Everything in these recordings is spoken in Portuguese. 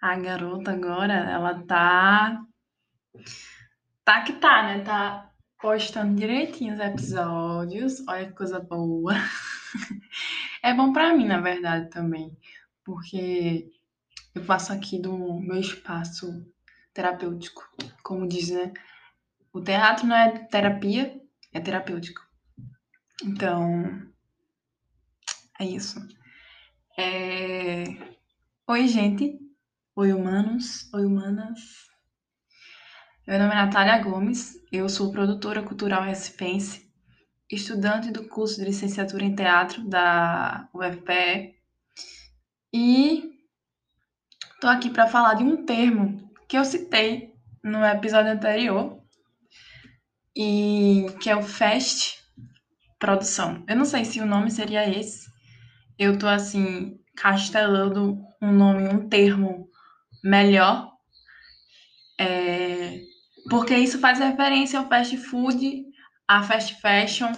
A garota agora, ela tá. Tá que tá, né? Tá postando direitinho os episódios. Olha que coisa boa. É bom pra mim, na verdade, também. Porque eu passo aqui do meu espaço terapêutico. Como diz, né? O teatro não é terapia, é terapêutico. Então, é isso. É... Oi, gente. Oi, humanos. Oi, humanas. Meu nome é Natália Gomes. Eu sou produtora cultural recipense, estudante do curso de licenciatura em teatro da UFPE. E tô aqui para falar de um termo que eu citei no episódio anterior, e que é o FEST produção. Eu não sei se o nome seria esse. Eu tô assim castelando um nome, um termo melhor, é, porque isso faz referência ao fast food, à fast fashion,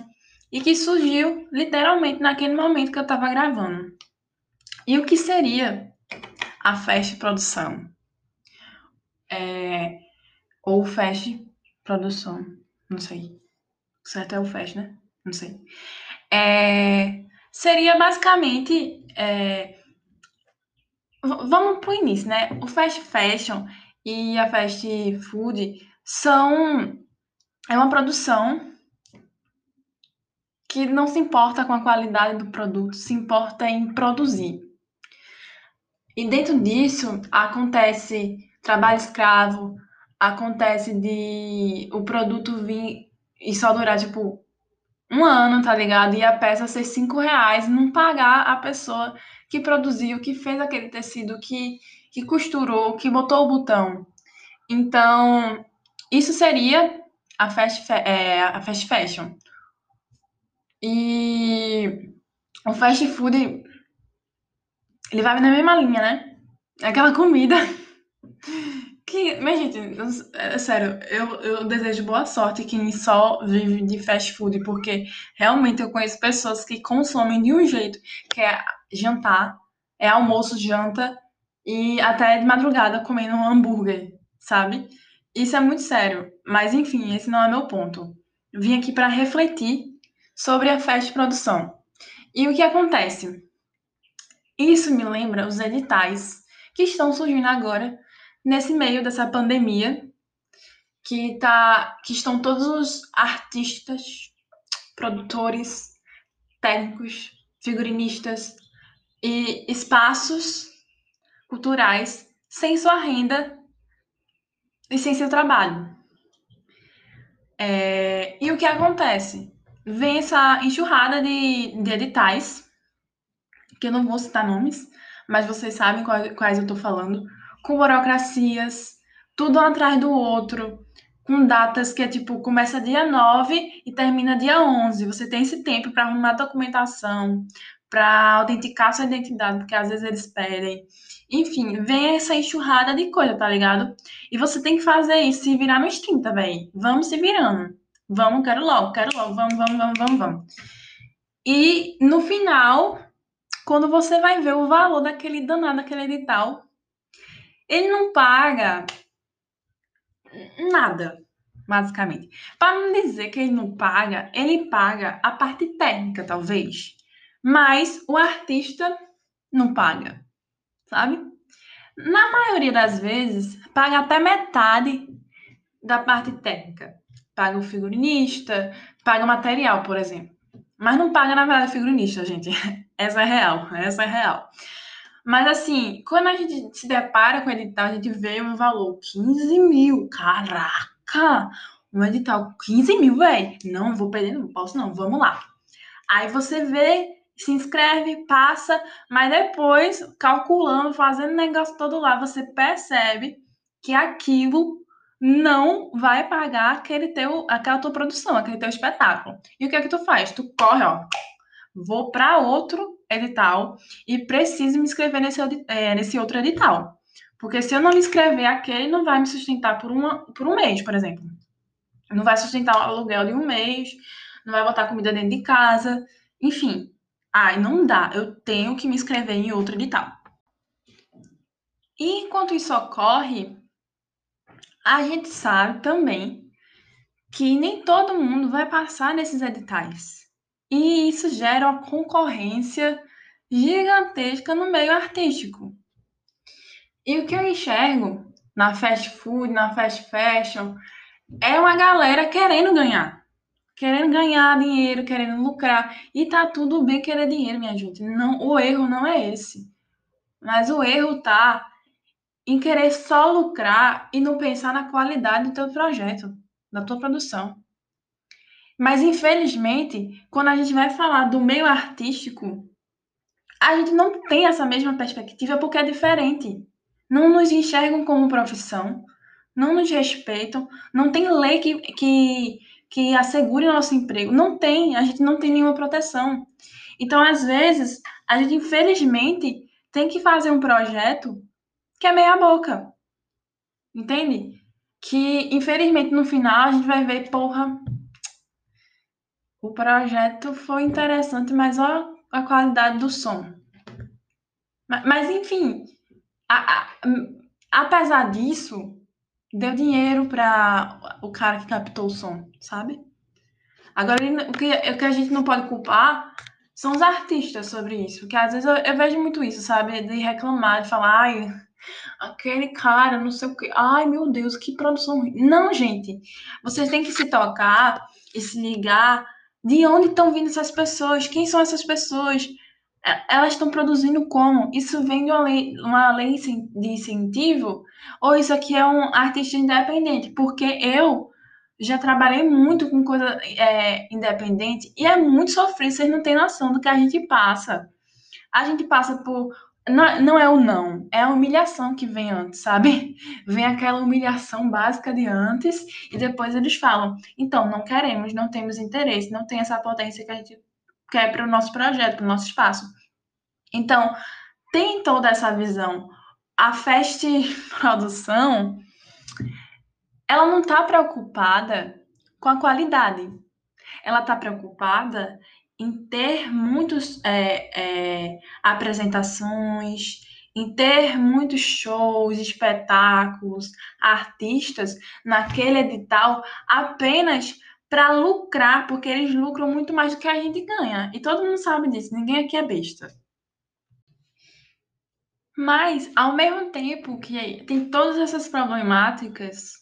e que surgiu literalmente naquele momento que eu estava gravando. E o que seria a fast produção? É, ou fast produção, não sei. O certo é o fast, né? Não sei. É, seria basicamente. É, vamos pro início, né? O fast fashion e a fast food são. É uma produção que não se importa com a qualidade do produto, se importa em produzir. E dentro disso acontece trabalho escravo, acontece de o produto vir e só durar tipo um ano, tá ligado? E a peça ser cinco reais, não pagar a pessoa que produziu, que fez aquele tecido, que, que costurou, que botou o botão. Então, isso seria a fast, é, a fast fashion. E o fast food, ele vai na mesma linha, né? Aquela comida que, mas, gente, é sério, eu, eu desejo boa sorte quem só vive de fast food, porque realmente eu conheço pessoas que consomem de um jeito, que é jantar, é almoço, janta e até de madrugada comendo um hambúrguer, sabe? Isso é muito sério, mas enfim, esse não é meu ponto. Vim aqui para refletir sobre a fast produção. E o que acontece? Isso me lembra os editais que estão surgindo agora nesse meio dessa pandemia, que, tá, que estão todos os artistas, produtores, técnicos, figurinistas e espaços culturais sem sua renda e sem seu trabalho. É, e o que acontece? Vem essa enxurrada de, de editais, que eu não vou citar nomes, mas vocês sabem quais, quais eu estou falando, com burocracias, tudo um atrás do outro, com datas que é tipo, começa dia 9 e termina dia 11. Você tem esse tempo para arrumar documentação, para autenticar sua identidade, porque às vezes eles pedem. Enfim, vem essa enxurrada de coisa, tá ligado? E você tem que fazer isso, se virar nos 30, velho. Vamos se virando. Vamos, quero logo, quero logo, vamos, vamos, vamos, vamos, vamos. E no final, quando você vai ver o valor daquele danado, daquele edital, ele não paga nada, basicamente. Para não dizer que ele não paga, ele paga a parte técnica, talvez, mas o artista não paga, sabe? Na maioria das vezes, paga até metade da parte técnica. Paga o figurinista, paga o material, por exemplo. Mas não paga, na verdade, o figurinista, gente. Essa é real, essa é real. Mas assim, quando a gente se depara com o edital, a gente vê um valor 15 mil. Caraca! Um edital 15 mil, velho. Não, vou perder, não posso não, vamos lá. Aí você vê, se inscreve, passa, mas depois, calculando, fazendo negócio todo lá, você percebe que aquilo não vai pagar aquele teu, aquela tua produção, aquele teu espetáculo. E o que é que tu faz? Tu corre, ó, vou para outro edital e preciso me inscrever nesse, é, nesse outro edital. Porque se eu não me inscrever, aquele não vai me sustentar por, uma, por um mês, por exemplo. Não vai sustentar o aluguel de um mês, não vai botar comida dentro de casa, enfim. Ai, não dá. Eu tenho que me inscrever em outro edital. E enquanto isso ocorre, a gente sabe também que nem todo mundo vai passar nesses editais. E isso gera uma concorrência gigantesca no meio artístico. E o que eu enxergo na fast food, na fast fashion, é uma galera querendo ganhar. Querendo ganhar dinheiro, querendo lucrar. E tá tudo bem querer dinheiro, minha gente. Não, o erro não é esse. Mas o erro tá em querer só lucrar e não pensar na qualidade do teu projeto, da tua produção. Mas infelizmente, quando a gente vai falar do meio artístico, a gente não tem essa mesma perspectiva porque é diferente. Não nos enxergam como profissão, não nos respeitam, não tem lei que, que, que assegure nosso emprego. Não tem, a gente não tem nenhuma proteção. Então, às vezes, a gente, infelizmente, tem que fazer um projeto que é meia boca. Entende? Que, infelizmente, no final a gente vai ver, porra, o projeto foi interessante, mas olha a qualidade do som. Mas, mas enfim, a, a, apesar disso, deu dinheiro para o cara que captou o som, sabe? Agora, o que, o que a gente não pode culpar são os artistas sobre isso. Porque às vezes eu, eu vejo muito isso, sabe? De reclamar, de falar, ai, aquele cara, não sei o quê. Ai, meu Deus, que produção ruim. Não, gente. Vocês têm que se tocar e se ligar de onde estão vindo essas pessoas, quem são essas pessoas. Elas estão produzindo como? Isso vem de uma lei, uma lei de incentivo? Ou isso aqui é um artista independente? Porque eu já trabalhei muito com coisa é, independente e é muito sofrido, vocês não têm noção do que a gente passa. A gente passa por. Não, não é o não, é a humilhação que vem antes, sabe? Vem aquela humilhação básica de antes e depois eles falam: então, não queremos, não temos interesse, não tem essa potência que a gente quer para o nosso projeto, para o nosso espaço. Então, tem toda essa visão. A Fest Produção ela não está preocupada com a qualidade. Ela está preocupada em ter muitas é, é, apresentações, em ter muitos shows, espetáculos, artistas naquele edital apenas para lucrar, porque eles lucram muito mais do que a gente ganha. E todo mundo sabe disso, ninguém aqui é besta. Mas, ao mesmo tempo que tem todas essas problemáticas,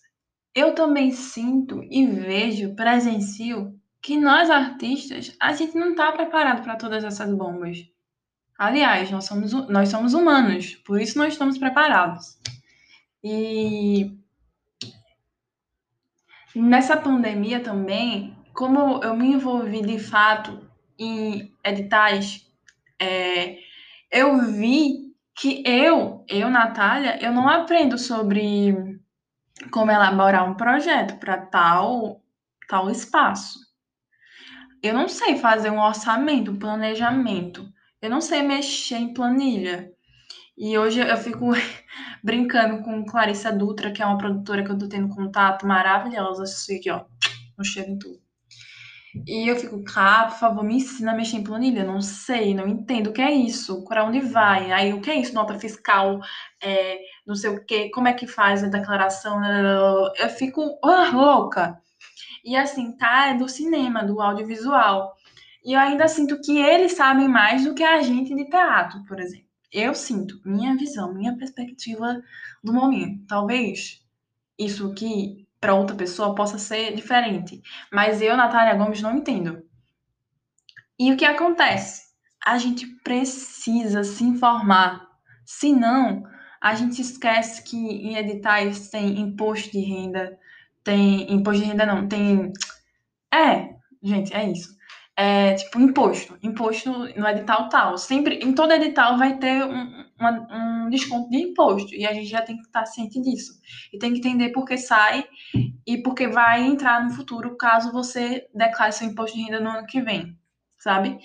eu também sinto e vejo, presencio, que nós artistas, a gente não está preparado para todas essas bombas. Aliás, nós somos, nós somos humanos, por isso nós estamos preparados. E nessa pandemia também, como eu me envolvi de fato em editais, é, eu vi que eu, eu, Natália, eu não aprendo sobre como elaborar um projeto para tal, tal espaço. Eu não sei fazer um orçamento, um planejamento. Eu não sei mexer em planilha. E hoje eu fico brincando com Clarissa Dutra, que é uma produtora que eu tô tendo contato maravilhosa, assim, aqui, ó, no cheiro em tudo. E eu fico, cara, por favor, me ensina a mexer em planilha. Não sei, não entendo o que é isso, para onde vai. Aí, o que é isso? Nota fiscal, é, não sei o quê, como é que faz a declaração? Eu fico ah, louca. E assim, tá, é do cinema, do audiovisual. E eu ainda sinto que eles sabem mais do que a gente de teatro, por exemplo. Eu sinto, minha visão, minha perspectiva do momento. Talvez isso aqui para outra pessoa possa ser diferente. Mas eu, Natália Gomes, não entendo. E o que acontece? A gente precisa se informar. Senão, a gente esquece que em editais tem imposto de renda, tem imposto de renda não, tem é, gente, é isso é, tipo, imposto. Imposto no edital tal. Sempre, em todo edital vai ter um, uma, um desconto de imposto. E a gente já tem que estar ciente disso. E tem que entender por que sai e por que vai entrar no futuro caso você declare seu imposto de renda no ano que vem, sabe?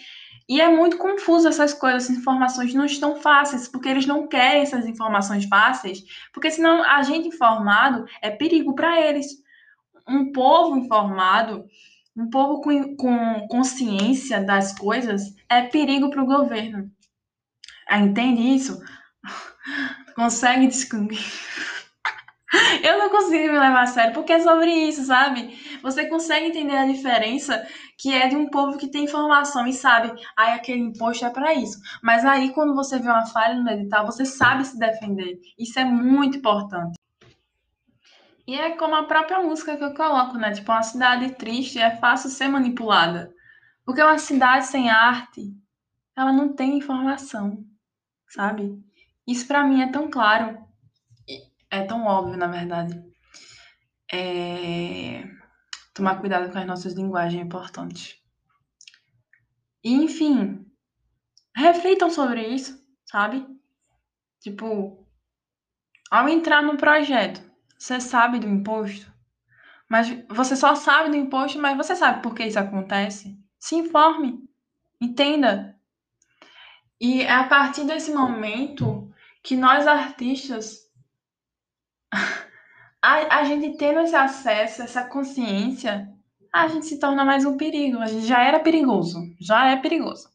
E é muito confuso essas coisas, essas informações não estão fáceis, porque eles não querem essas informações fáceis, porque senão a gente informado é perigo para eles. Um povo informado um povo com, com consciência das coisas é perigo para o governo. Ah, entende isso? consegue descobrir. Eu não consigo me levar a sério, porque é sobre isso, sabe? Você consegue entender a diferença que é de um povo que tem informação e sabe, aí aquele imposto é para isso. Mas aí, quando você vê uma falha no edital, você sabe se defender. Isso é muito importante. E é como a própria música que eu coloco, né? Tipo, uma cidade triste é fácil ser manipulada. Porque uma cidade sem arte, ela não tem informação, sabe? Isso para mim é tão claro, é tão óbvio, na verdade. É... Tomar cuidado com as nossas linguagens é importante. E, enfim, reflitam sobre isso, sabe? Tipo, ao entrar no projeto, você sabe do imposto, mas você só sabe do imposto, mas você sabe por que isso acontece? Se informe, entenda. E é a partir desse momento que nós artistas, a, a gente tendo esse acesso, essa consciência, a gente se torna mais um perigo. A gente já era perigoso, já é perigoso.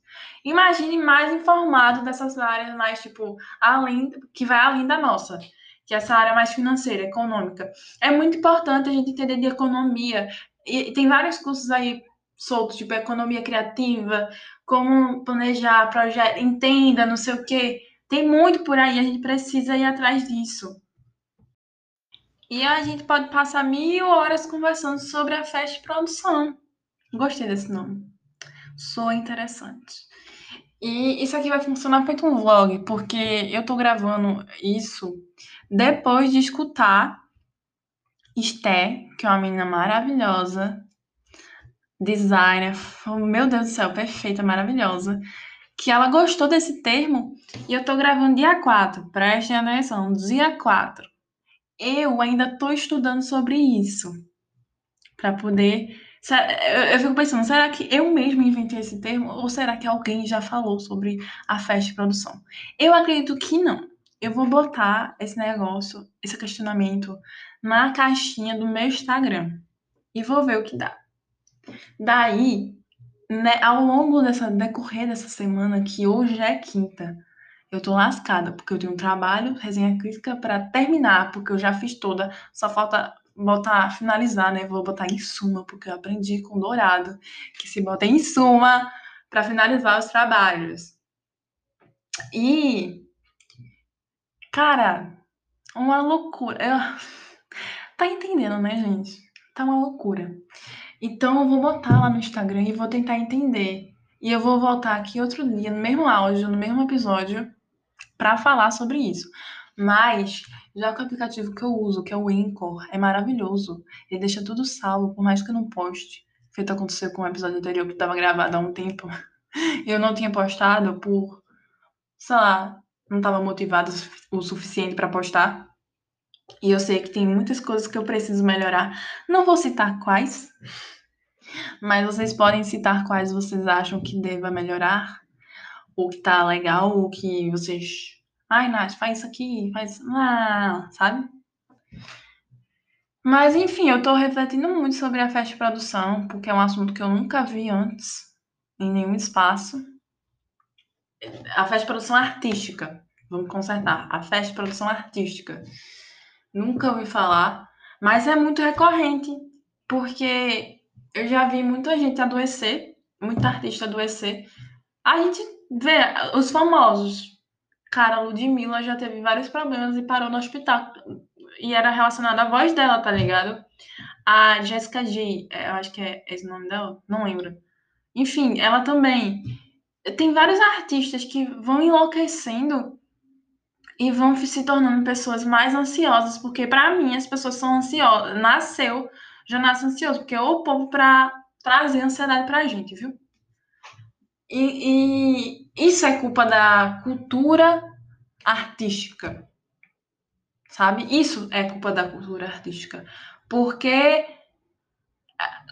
Imagine mais informado dessas áreas mais, tipo, além, que vai além da nossa que é essa área mais financeira, econômica. É muito importante a gente entender de economia. E tem vários cursos aí soltos, tipo economia criativa, como planejar projeto, entenda, não sei o quê. Tem muito por aí, a gente precisa ir atrás disso. E a gente pode passar mil horas conversando sobre a festa produção. Gostei desse nome. Sou interessante. E isso aqui vai funcionar feito um vlog, porque eu tô gravando isso depois de escutar Esté, que é uma menina maravilhosa, designer, meu Deus do céu, perfeita, maravilhosa, que ela gostou desse termo e eu tô gravando dia 4, prestem atenção, dia 4. Eu ainda tô estudando sobre isso para poder eu fico pensando, será que eu mesma inventei esse termo ou será que alguém já falou sobre a festa de produção? Eu acredito que não. Eu vou botar esse negócio, esse questionamento na caixinha do meu Instagram e vou ver o que dá. Daí, né, ao longo dessa decorrer dessa semana, que hoje é quinta, eu tô lascada, porque eu tenho um trabalho, resenha crítica para terminar, porque eu já fiz toda, só falta botar, finalizar, né? Vou botar em suma, porque eu aprendi com Dourado que se bota em suma para finalizar os trabalhos. E, cara, uma loucura. Eu... Tá entendendo, né, gente? Tá uma loucura. Então, eu vou botar lá no Instagram e vou tentar entender. E eu vou voltar aqui outro dia, no mesmo áudio, no mesmo episódio, para falar sobre isso. Mas, já que o aplicativo que eu uso, que é o Anchor, é maravilhoso. Ele deixa tudo salvo, por mais que eu não poste. Feito aconteceu com o episódio anterior que estava gravado há um tempo. Eu não tinha postado por, sei lá, não estava motivado o suficiente para postar. E eu sei que tem muitas coisas que eu preciso melhorar. Não vou citar quais, mas vocês podem citar quais vocês acham que deva melhorar, ou que tá legal, ou que vocês Ai, Nath, faz isso aqui, faz. Ah, sabe? Mas, enfim, eu tô refletindo muito sobre a festa de produção, porque é um assunto que eu nunca vi antes, em nenhum espaço. A festa de produção artística. Vamos consertar. A festa de produção artística. Nunca ouvi falar, mas é muito recorrente, porque eu já vi muita gente adoecer, muita artista adoecer. A gente vê os famosos, Cara, Ludmilla já teve vários problemas e parou no hospital. E era relacionado à voz dela, tá ligado? A Jessica G, é, eu acho que é esse o nome dela, não lembro. Enfim, ela também. Tem vários artistas que vão enlouquecendo e vão se tornando pessoas mais ansiosas, porque para mim as pessoas são ansiosas. Nasceu, já nasce ansioso, porque é o povo para trazer ansiedade pra gente, viu? E, e isso é culpa da cultura artística, sabe? Isso é culpa da cultura artística. Porque eh,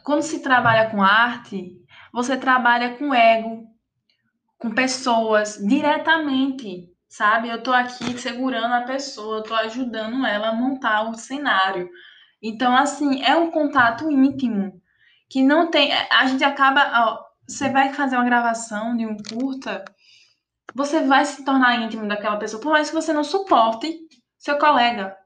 quando se trabalha com arte, você trabalha com ego, com pessoas diretamente, sabe? Eu tô aqui segurando a pessoa, eu tô ajudando ela a montar o cenário. Então, assim, é um contato íntimo que não tem. A gente acaba. Ó, você vai fazer uma gravação de um curta, você vai se tornar íntimo daquela pessoa, por mais que você não suporte seu colega.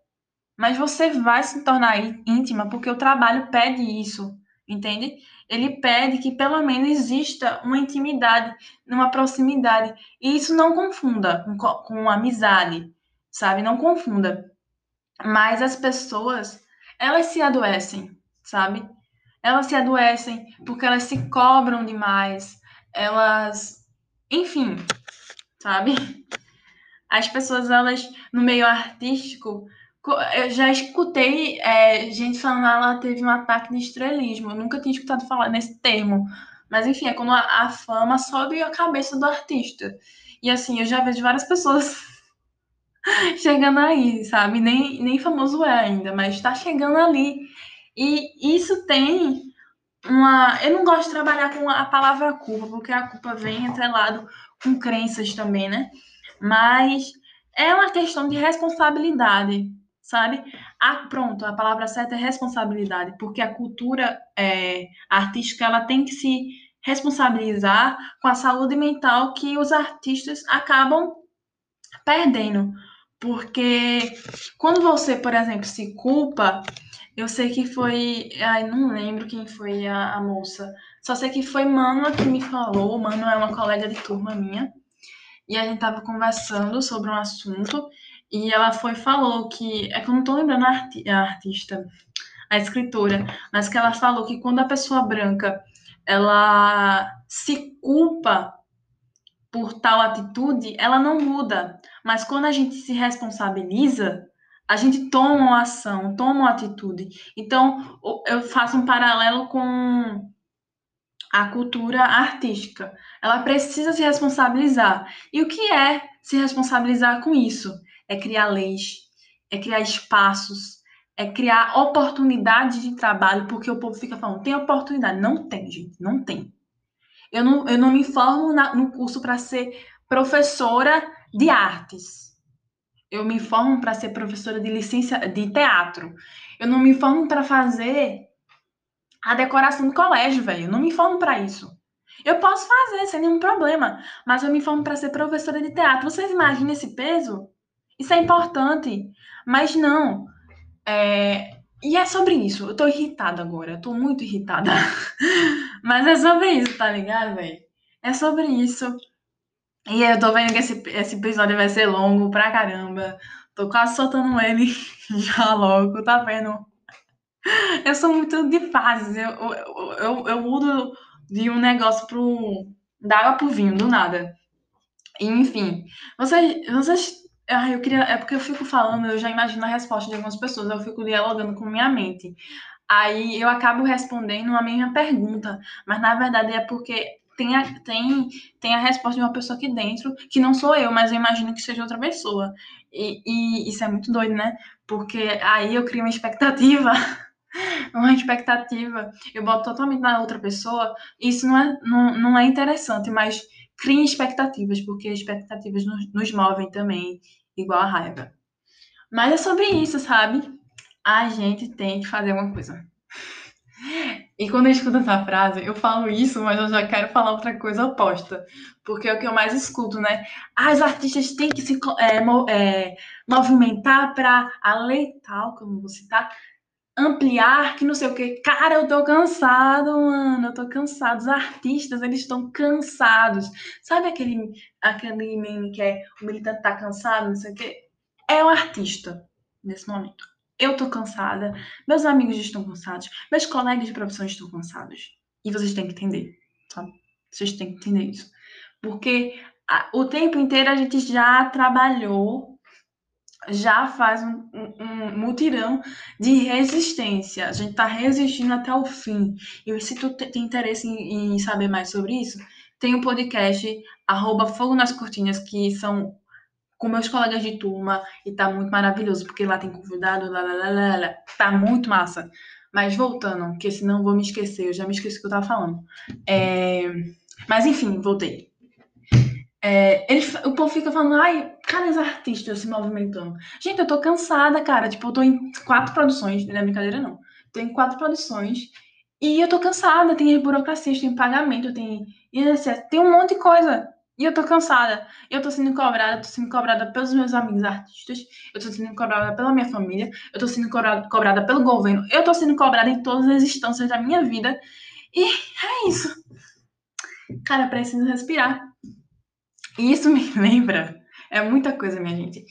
Mas você vai se tornar íntima porque o trabalho pede isso, entende? Ele pede que pelo menos exista uma intimidade, uma proximidade. E isso não confunda com, com amizade, sabe? Não confunda. Mas as pessoas, elas se adoecem, sabe? Elas se adoecem porque elas se cobram demais. Elas, enfim, sabe? As pessoas, elas, no meio artístico, eu já escutei é, gente falando que ah, ela teve um ataque de estrelismo. Eu nunca tinha escutado falar nesse termo. Mas, enfim, é quando a, a fama sobe a cabeça do artista. E, assim, eu já vejo várias pessoas chegando aí, sabe? Nem, nem famoso é ainda, mas está chegando ali. E isso tem uma. Eu não gosto de trabalhar com a palavra culpa, porque a culpa vem atrelado com crenças também, né? Mas é uma questão de responsabilidade sabe? Ah, pronto, a palavra certa é responsabilidade, porque a cultura é, artística ela tem que se responsabilizar com a saúde mental que os artistas acabam perdendo. Porque quando você, por exemplo, se culpa, eu sei que foi. Ai, não lembro quem foi a, a moça. Só sei que foi Mano que me falou. Mano é uma colega de turma minha. E a gente tava conversando sobre um assunto. E ela foi falou que é que eu não tô lembrando a, arti a artista, a escritora, mas que ela falou que quando a pessoa branca ela se culpa por tal atitude, ela não muda. Mas quando a gente se responsabiliza, a gente toma uma ação, toma uma atitude. Então, eu faço um paralelo com a cultura artística. Ela precisa se responsabilizar. E o que é se responsabilizar com isso? É criar leis, é criar espaços, é criar oportunidades de trabalho, porque o povo fica falando, tem oportunidade. Não tem, gente, não tem. Eu não, eu não me formo na, no curso para ser professora de artes. Eu me formo para ser professora de licença de teatro. Eu não me formo para fazer a decoração do colégio, velho. Eu não me formo para isso. Eu posso fazer sem nenhum problema, mas eu me formo para ser professora de teatro. Vocês imaginam esse peso? Isso é importante, mas não. É... E é sobre isso. Eu tô irritada agora. Eu tô muito irritada. mas é sobre isso, tá ligado, velho? É sobre isso. E eu tô vendo que esse, esse episódio vai ser longo pra caramba. Tô quase soltando ele já logo, tá vendo? Eu sou muito de fases. Eu, eu, eu, eu mudo de um negócio pro. da água pro vinho, do nada. Enfim, vocês, vocês ah, eu queria. É porque eu fico falando, eu já imagino a resposta de algumas pessoas, eu fico dialogando com minha mente. Aí eu acabo respondendo a mesma pergunta, mas na verdade é porque tem a, tem, tem a resposta de uma pessoa aqui dentro, que não sou eu, mas eu imagino que seja outra pessoa. E, e isso é muito doido, né? Porque aí eu crio uma expectativa, uma expectativa, eu boto totalmente na outra pessoa, isso não é, não, não é interessante, mas criem expectativas, porque expectativas nos, nos movem também igual a raiva. Mas é sobre isso, sabe? A gente tem que fazer uma coisa. E quando eu escuto essa frase, eu falo isso, mas eu já quero falar outra coisa oposta. Porque é o que eu mais escuto, né? Os artistas têm que se é, é, movimentar para a lei tal, como vou citar, ampliar, que não sei o que. Cara, eu tô cansado, mano. Eu tô cansado. Os artistas, eles estão cansados. Sabe aquele, aquele meme que é o militante tá cansado, não sei o que? É o artista nesse momento. Eu tô cansada, meus amigos estão cansados, meus colegas de profissão estão cansados. E vocês têm que entender, sabe? Vocês têm que entender isso. Porque a, o tempo inteiro a gente já trabalhou já faz um, um, mutirão de resistência. A gente está resistindo até o fim. E se tu tem interesse em, em, saber mais sobre isso, tem um podcast, arroba Fogo nas que são com meus colegas de turma, e tá muito maravilhoso, porque lá tem convidado, lá, lá, lá, lá. tá muito massa. Mas voltando, porque senão vou me esquecer, eu já me esqueci o que eu tava falando. É... Mas enfim, voltei. É, ele, o povo fica falando, ai, cadê os artistas se movimentando? Gente, eu tô cansada, cara. Tipo, eu tô em quatro produções, não é brincadeira, não. Tô em quatro produções e eu tô cansada. Tem burocracia, tem pagamento, tem INSS, tem um monte de coisa. E eu tô cansada. Eu tô sendo cobrada, tô sendo cobrada pelos meus amigos artistas, eu tô sendo cobrada pela minha família, eu tô sendo cobrada, cobrada pelo governo, eu tô sendo cobrada em todas as instâncias da minha vida. E é isso. Cara, preciso respirar. E isso me lembra. É muita coisa, minha gente.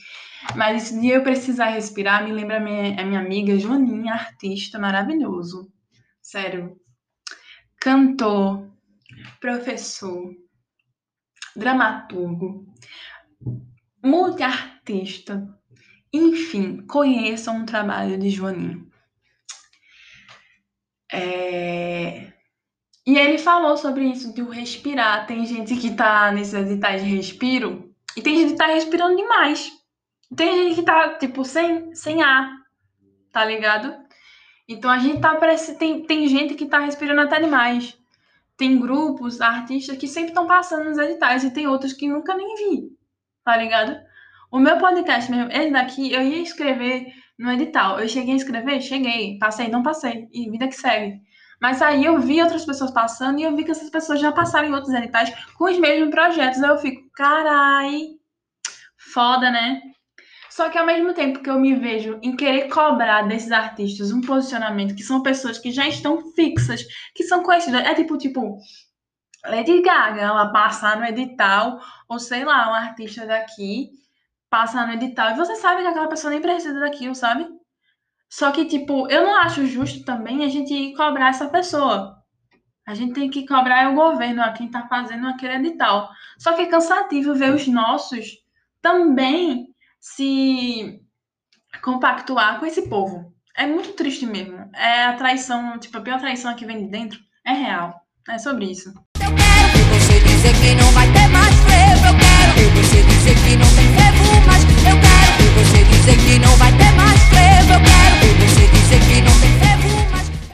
Mas de eu precisar respirar me lembra a minha, a minha amiga Joaninha, artista maravilhoso. Sério. Cantor, professor, dramaturgo, multiartista. Enfim, conheçam o trabalho de Joaninho. É... E ele falou sobre isso de o respirar. Tem gente que tá nesses editais de respiro e tem gente que tá respirando demais. Tem gente que tá, tipo, sem, sem ar, tá ligado? Então a gente tá parece tem, tem gente que tá respirando até demais. Tem grupos, artistas que sempre estão passando nos editais e tem outros que nunca nem vi, tá ligado? O meu podcast mesmo, esse daqui, eu ia escrever no edital. Eu cheguei a escrever? Cheguei. Passei? Não passei. E vida que segue. Mas aí eu vi outras pessoas passando e eu vi que essas pessoas já passaram em outros editais com os mesmos projetos. Aí eu fico, carai, foda, né? Só que ao mesmo tempo que eu me vejo em querer cobrar desses artistas um posicionamento que são pessoas que já estão fixas, que são conhecidas, é tipo, tipo, Lady Gaga, ela passar no edital, ou sei lá, um artista daqui passar no edital, e você sabe que aquela pessoa nem precisa daquilo, sabe? Só que, tipo, eu não acho justo também a gente cobrar essa pessoa. A gente tem que cobrar o governo, a quem tá fazendo aquele edital. Só que é cansativo ver os nossos também se compactuar com esse povo. É muito triste mesmo. É a traição, tipo, a pior traição que vem de dentro é real. É sobre isso. Eu quero que você dizer que não vai ter mais frevo. Eu quero que você dizer que não tem frevo